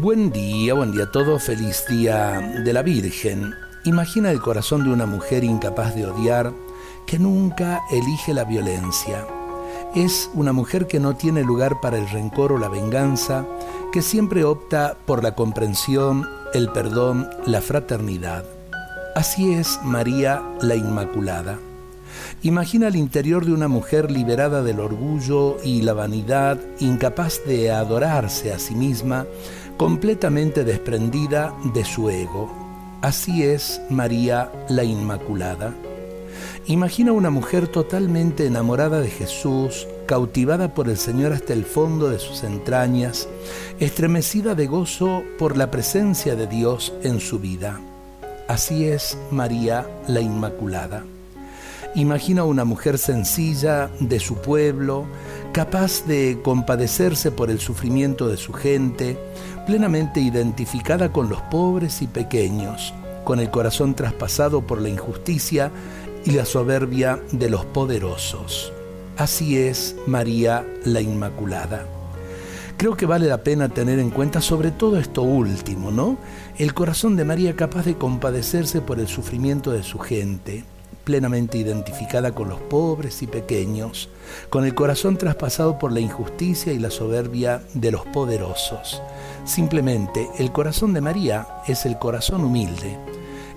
Buen día, buen día a todos, feliz día de la Virgen. Imagina el corazón de una mujer incapaz de odiar, que nunca elige la violencia. Es una mujer que no tiene lugar para el rencor o la venganza, que siempre opta por la comprensión, el perdón, la fraternidad. Así es María la Inmaculada. Imagina el interior de una mujer liberada del orgullo y la vanidad, incapaz de adorarse a sí misma, completamente desprendida de su ego. Así es María la Inmaculada. Imagina una mujer totalmente enamorada de Jesús, cautivada por el Señor hasta el fondo de sus entrañas, estremecida de gozo por la presencia de Dios en su vida. Así es María la Inmaculada. Imagina una mujer sencilla de su pueblo, capaz de compadecerse por el sufrimiento de su gente, plenamente identificada con los pobres y pequeños, con el corazón traspasado por la injusticia y la soberbia de los poderosos. Así es María la Inmaculada. Creo que vale la pena tener en cuenta sobre todo esto último, ¿no? El corazón de María capaz de compadecerse por el sufrimiento de su gente, plenamente identificada con los pobres y pequeños, con el corazón traspasado por la injusticia y la soberbia de los poderosos. Simplemente el corazón de María es el corazón humilde,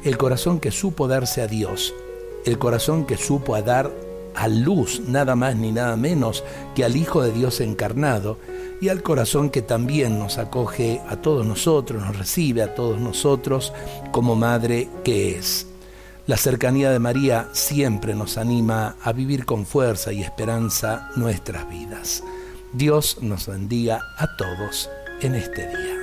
el corazón que supo darse a Dios, el corazón que supo dar a luz nada más ni nada menos que al Hijo de Dios encarnado y al corazón que también nos acoge a todos nosotros, nos recibe a todos nosotros como madre que es. La cercanía de María siempre nos anima a vivir con fuerza y esperanza nuestras vidas. Dios nos bendiga a todos en este día.